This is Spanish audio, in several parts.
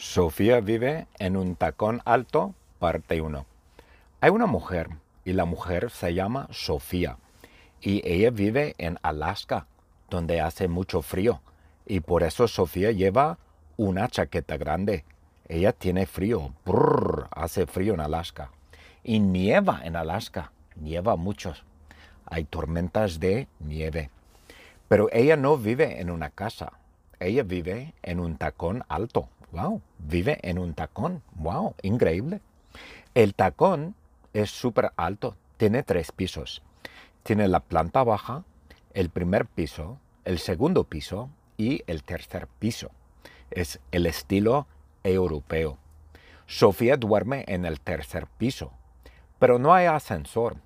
Sofía vive en un tacón alto, parte 1. Hay una mujer y la mujer se llama Sofía y ella vive en Alaska, donde hace mucho frío y por eso Sofía lleva una chaqueta grande. Ella tiene frío, brrr, hace frío en Alaska y nieva en Alaska, nieva mucho. Hay tormentas de nieve. Pero ella no vive en una casa, ella vive en un tacón alto. ¡Wow! Vive en un tacón. ¡Wow! Increíble. El tacón es súper alto. Tiene tres pisos. Tiene la planta baja, el primer piso, el segundo piso y el tercer piso. Es el estilo europeo. Sofía duerme en el tercer piso, pero no hay ascensor,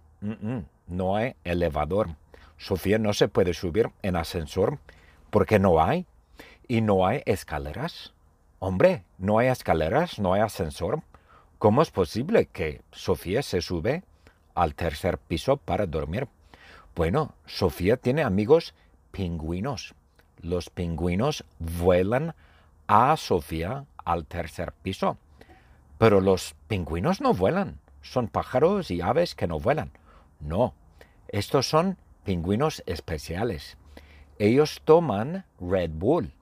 no hay elevador. Sofía no se puede subir en ascensor porque no hay. Y no hay escaleras. Hombre, no hay escaleras, no hay ascensor. ¿Cómo es posible que Sofía se sube al tercer piso para dormir? Bueno, Sofía tiene amigos pingüinos. Los pingüinos vuelan a Sofía al tercer piso. Pero los pingüinos no vuelan. Son pájaros y aves que no vuelan. No, estos son pingüinos especiales. Ellos toman Red Bull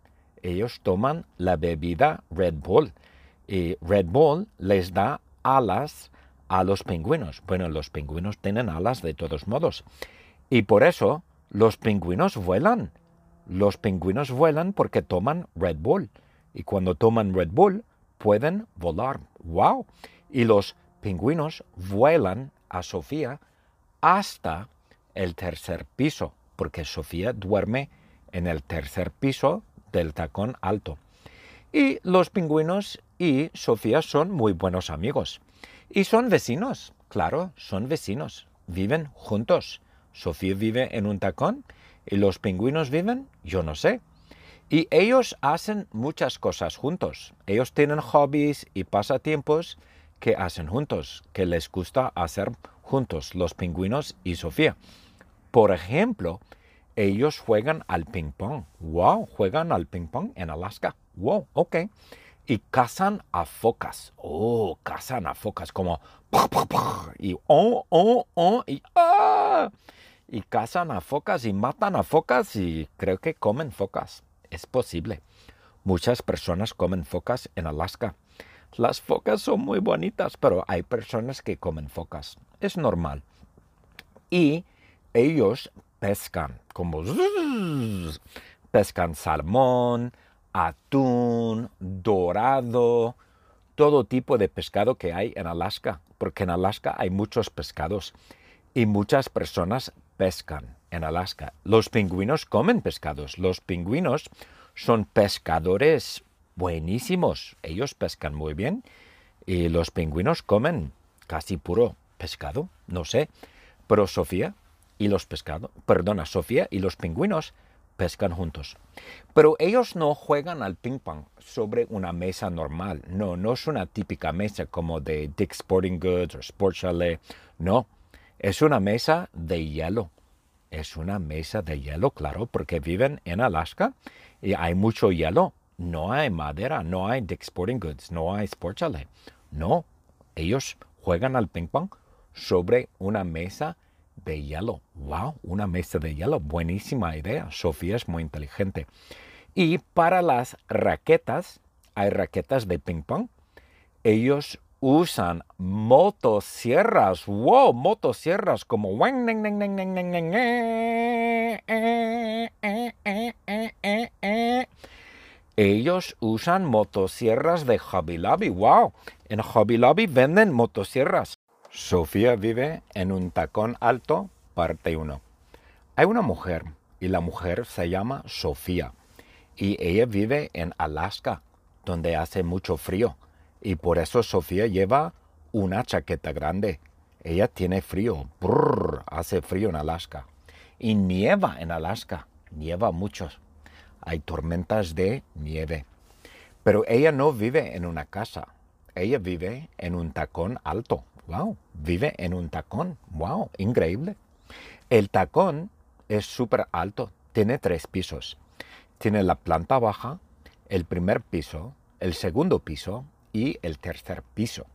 ellos toman la bebida Red Bull y Red Bull les da alas a los pingüinos. Bueno, los pingüinos tienen alas de todos modos. Y por eso los pingüinos vuelan. Los pingüinos vuelan porque toman Red Bull. Y cuando toman Red Bull pueden volar. ¡Wow! Y los pingüinos vuelan a Sofía hasta el tercer piso, porque Sofía duerme en el tercer piso del tacón alto. Y los pingüinos y Sofía son muy buenos amigos. Y son vecinos, claro, son vecinos. Viven juntos. Sofía vive en un tacón y los pingüinos viven, yo no sé. Y ellos hacen muchas cosas juntos. Ellos tienen hobbies y pasatiempos que hacen juntos, que les gusta hacer juntos, los pingüinos y Sofía. Por ejemplo, ellos juegan al ping pong. Wow, juegan al ping pong en Alaska. Wow, ok. Y cazan a focas. Oh, cazan a focas como y oh, oh, oh y ah. Y cazan a focas y matan a focas y creo que comen focas. Es posible. Muchas personas comen focas en Alaska. Las focas son muy bonitas, pero hay personas que comen focas. Es normal. Y ellos pescan, como pescan salmón, atún, dorado, todo tipo de pescado que hay en Alaska, porque en Alaska hay muchos pescados y muchas personas pescan en Alaska. Los pingüinos comen pescados, los pingüinos son pescadores buenísimos, ellos pescan muy bien y los pingüinos comen casi puro pescado, no sé, pero Sofía y los pescados, perdona, Sofía y los pingüinos pescan juntos. Pero ellos no juegan al ping pong sobre una mesa normal. No, no es una típica mesa como de Dick Sporting Goods o Sport Chalet. No, es una mesa de hielo. Es una mesa de hielo, claro, porque viven en Alaska y hay mucho hielo. No hay madera, no hay Dick Sporting Goods, no hay Sport Chalet. No, ellos juegan al ping pong sobre una mesa de hielo. ¡Wow! Una mesa de hielo. Buenísima idea. Sofía es muy inteligente. Y para las raquetas, hay raquetas de ping pong. Ellos usan motosierras. ¡Wow! Motosierras como... Ellos usan motosierras de Hobby Lobby. ¡Wow! En Hobby Lobby venden motosierras. Sofía vive en un tacón alto, parte 1. Hay una mujer y la mujer se llama Sofía y ella vive en Alaska, donde hace mucho frío y por eso Sofía lleva una chaqueta grande. Ella tiene frío, brrr, hace frío en Alaska y nieva en Alaska, nieva mucho. Hay tormentas de nieve. Pero ella no vive en una casa, ella vive en un tacón alto wow, vive en un tacón, wow, increíble. El tacón es súper alto, tiene tres pisos. Tiene la planta baja, el primer piso, el segundo piso y el tercer piso.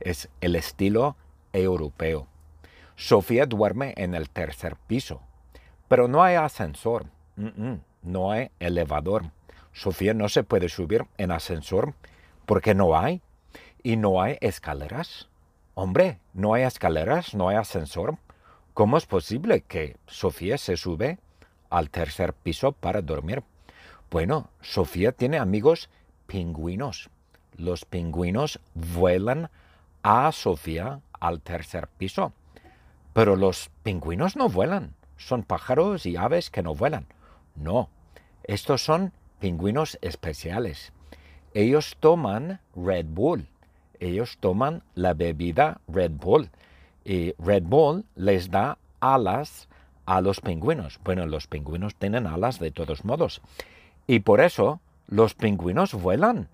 Es el estilo europeo. Sofía duerme en el tercer piso, pero no hay ascensor, no hay elevador. Sofía no se puede subir en ascensor porque no hay. Y no hay escaleras. Hombre, no hay escaleras, no hay ascensor. ¿Cómo es posible que Sofía se sube al tercer piso para dormir? Bueno, Sofía tiene amigos pingüinos. Los pingüinos vuelan a Sofía al tercer piso. Pero los pingüinos no vuelan. Son pájaros y aves que no vuelan. No, estos son pingüinos especiales. Ellos toman Red Bull. Ellos toman la bebida Red Bull. Y Red Bull les da alas a los pingüinos. Bueno, los pingüinos tienen alas de todos modos. Y por eso los pingüinos vuelan.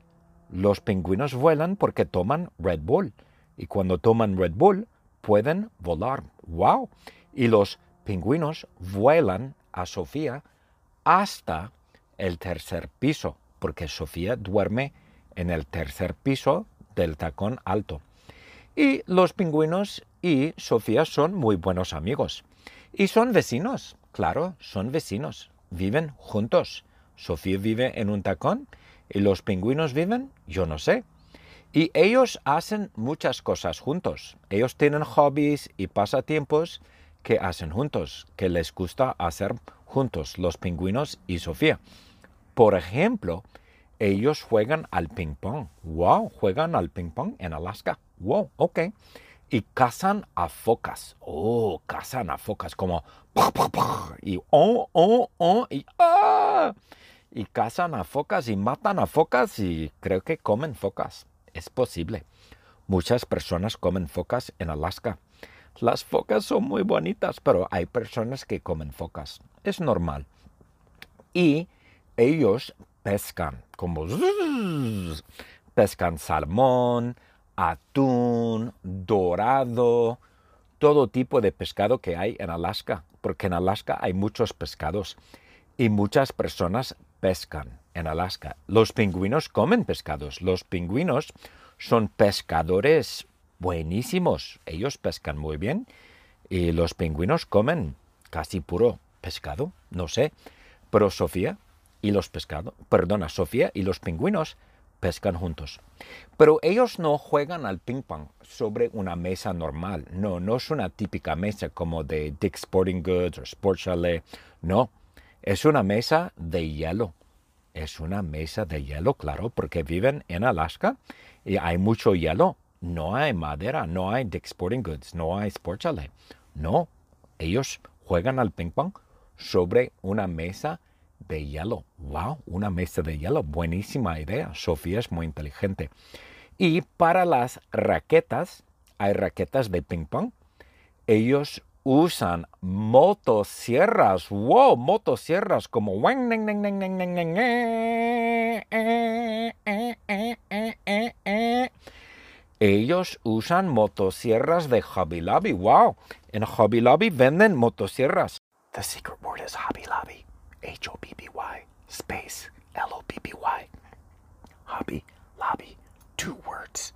Los pingüinos vuelan porque toman Red Bull. Y cuando toman Red Bull pueden volar. ¡Wow! Y los pingüinos vuelan a Sofía hasta el tercer piso, porque Sofía duerme en el tercer piso del tacón alto. Y los pingüinos y Sofía son muy buenos amigos. Y son vecinos, claro, son vecinos, viven juntos. Sofía vive en un tacón y los pingüinos viven, yo no sé. Y ellos hacen muchas cosas juntos. Ellos tienen hobbies y pasatiempos que hacen juntos, que les gusta hacer juntos, los pingüinos y Sofía. Por ejemplo, ellos juegan al ping pong. Wow, juegan al ping pong en Alaska. Wow, ok. Y cazan a focas. Oh, cazan a focas como y oh, oh, oh y ah. Y cazan a focas y matan a focas y creo que comen focas. Es posible. Muchas personas comen focas en Alaska. Las focas son muy bonitas, pero hay personas que comen focas. Es normal. Y ellos pescan, como pescan salmón, atún, dorado, todo tipo de pescado que hay en Alaska, porque en Alaska hay muchos pescados y muchas personas pescan en Alaska. Los pingüinos comen pescados. Los pingüinos son pescadores buenísimos. Ellos pescan muy bien y los pingüinos comen casi puro pescado, no sé. Pero Sofía y los pescados, perdona, Sofía y los pingüinos pescan juntos. Pero ellos no juegan al ping pong sobre una mesa normal. No, no es una típica mesa como de Dick Sporting Goods o Sport Chalet. No, es una mesa de hielo. Es una mesa de hielo, claro, porque viven en Alaska y hay mucho hielo. No hay madera, no hay Dick Sporting Goods, no hay Sport Chalet. No, ellos juegan al ping pong sobre una mesa de hielo. ¡Wow! Una mesa de hielo. Buenísima idea. Sofía es muy inteligente. Y para las raquetas, hay raquetas de ping pong. Ellos usan motosierras. ¡Wow! Motosierras como... Ellos usan motosierras de Hobby Lobby. ¡Wow! En Hobby Lobby venden motosierras. The secret word is Hobby Lobby. H O B B Y space L O B B Y. Hobby Lobby. Two words.